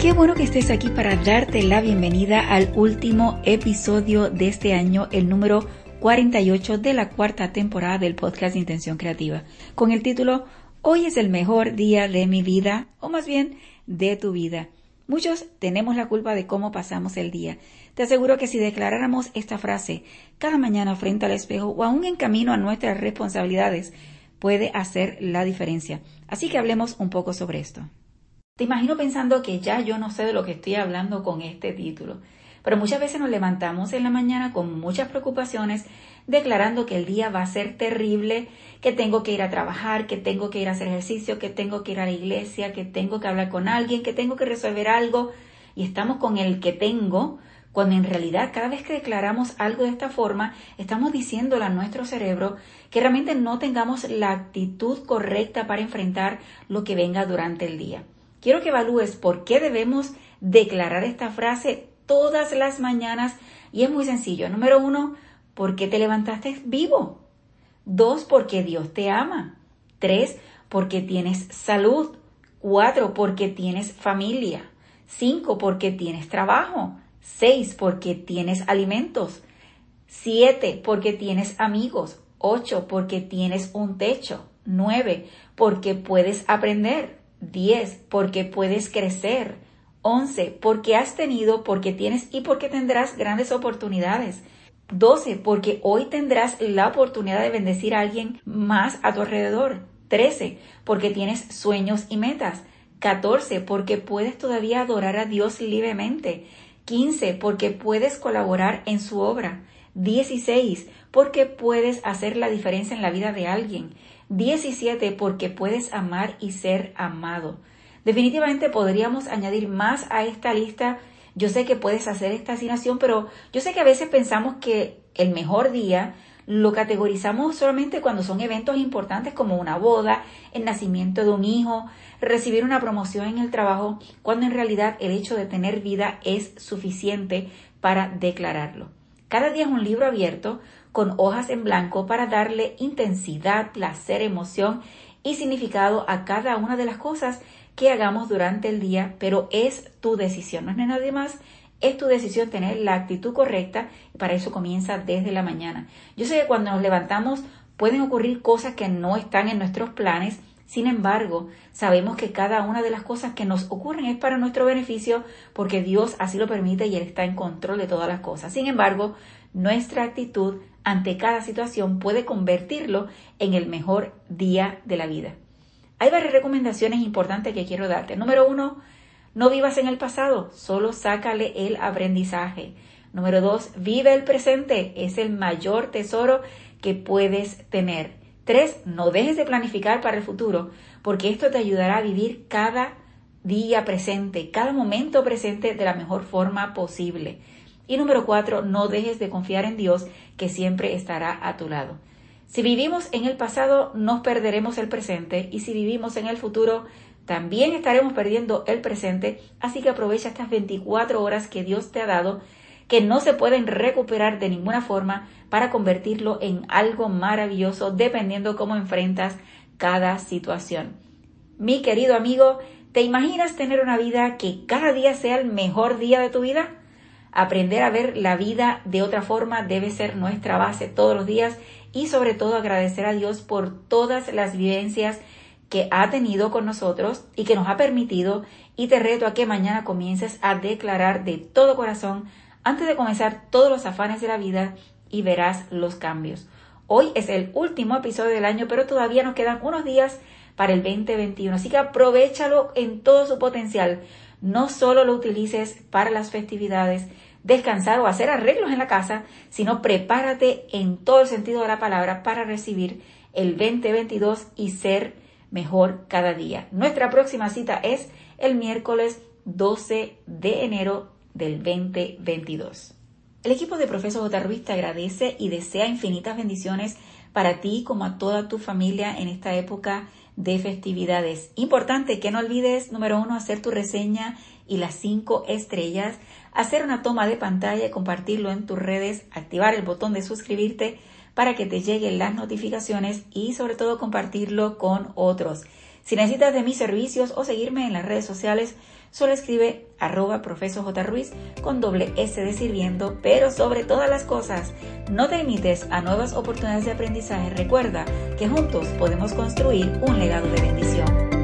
que estés aquí para darte la bienvenida al último episodio de este año, el número 48 de la cuarta temporada del podcast Intención Creativa, con el título Hoy es el mejor día de mi vida, o más bien de tu vida. Muchos tenemos la culpa de cómo pasamos el día. Te aseguro que si declaráramos esta frase cada mañana frente al espejo o aún en camino a nuestras responsabilidades, puede hacer la diferencia. Así que hablemos un poco sobre esto. Te imagino pensando que ya yo no sé de lo que estoy hablando con este título, pero muchas veces nos levantamos en la mañana con muchas preocupaciones, declarando que el día va a ser terrible, que tengo que ir a trabajar, que tengo que ir a hacer ejercicio, que tengo que ir a la iglesia, que tengo que hablar con alguien, que tengo que resolver algo, y estamos con el que tengo, cuando en realidad cada vez que declaramos algo de esta forma, estamos diciéndole a nuestro cerebro que realmente no tengamos la actitud correcta para enfrentar lo que venga durante el día. Quiero que evalúes por qué debemos declarar esta frase todas las mañanas y es muy sencillo. Número uno, porque te levantaste vivo. Dos, porque Dios te ama. Tres, porque tienes salud. Cuatro, porque tienes familia. Cinco, porque tienes trabajo. Seis, porque tienes alimentos. Siete, porque tienes amigos. Ocho, porque tienes un techo. Nueve, porque puedes aprender. 10. Porque puedes crecer. 11. Porque has tenido, porque tienes y porque tendrás grandes oportunidades. 12. Porque hoy tendrás la oportunidad de bendecir a alguien más a tu alrededor. 13. Porque tienes sueños y metas. 14. Porque puedes todavía adorar a Dios libremente. 15. Porque puedes colaborar en su obra. 16. Porque puedes hacer la diferencia en la vida de alguien. 17. Porque puedes amar y ser amado. Definitivamente podríamos añadir más a esta lista. Yo sé que puedes hacer esta asignación, pero yo sé que a veces pensamos que el mejor día lo categorizamos solamente cuando son eventos importantes como una boda, el nacimiento de un hijo, recibir una promoción en el trabajo, cuando en realidad el hecho de tener vida es suficiente para declararlo. Cada día es un libro abierto con hojas en blanco para darle intensidad, placer, emoción y significado a cada una de las cosas que hagamos durante el día, pero es tu decisión, no es nadie más, es tu decisión tener la actitud correcta y para eso comienza desde la mañana. Yo sé que cuando nos levantamos pueden ocurrir cosas que no están en nuestros planes, sin embargo, sabemos que cada una de las cosas que nos ocurren es para nuestro beneficio porque Dios así lo permite y Él está en control de todas las cosas. Sin embargo, nuestra actitud ante cada situación puede convertirlo en el mejor día de la vida. Hay varias recomendaciones importantes que quiero darte. Número uno, no vivas en el pasado, solo sácale el aprendizaje. Número dos, vive el presente, es el mayor tesoro que puedes tener. Tres, no dejes de planificar para el futuro, porque esto te ayudará a vivir cada día presente, cada momento presente de la mejor forma posible. Y número cuatro, no dejes de confiar en Dios, que siempre estará a tu lado. Si vivimos en el pasado, nos perderemos el presente y si vivimos en el futuro, también estaremos perdiendo el presente, así que aprovecha estas 24 horas que Dios te ha dado, que no se pueden recuperar de ninguna forma para convertirlo en algo maravilloso dependiendo cómo enfrentas cada situación. Mi querido amigo, ¿te imaginas tener una vida que cada día sea el mejor día de tu vida? Aprender a ver la vida de otra forma debe ser nuestra base todos los días y sobre todo agradecer a Dios por todas las vivencias que ha tenido con nosotros y que nos ha permitido y te reto a que mañana comiences a declarar de todo corazón antes de comenzar todos los afanes de la vida y verás los cambios. Hoy es el último episodio del año, pero todavía nos quedan unos días para el 2021, así que aprovechalo en todo su potencial no solo lo utilices para las festividades, descansar o hacer arreglos en la casa, sino prepárate en todo el sentido de la palabra para recibir el 2022 y ser mejor cada día. Nuestra próxima cita es el miércoles 12 de enero del 2022. El equipo de Profesor J. Ruiz te agradece y desea infinitas bendiciones para ti como a toda tu familia en esta época de festividades. Importante que no olvides, número uno, hacer tu reseña y las cinco estrellas, hacer una toma de pantalla y compartirlo en tus redes, activar el botón de suscribirte para que te lleguen las notificaciones y sobre todo compartirlo con otros. Si necesitas de mis servicios o seguirme en las redes sociales, solo escribe arroba profesor J. Ruiz con doble S de sirviendo, pero sobre todas las cosas, no te limites a nuevas oportunidades de aprendizaje. Recuerda que juntos podemos construir un legado de bendición.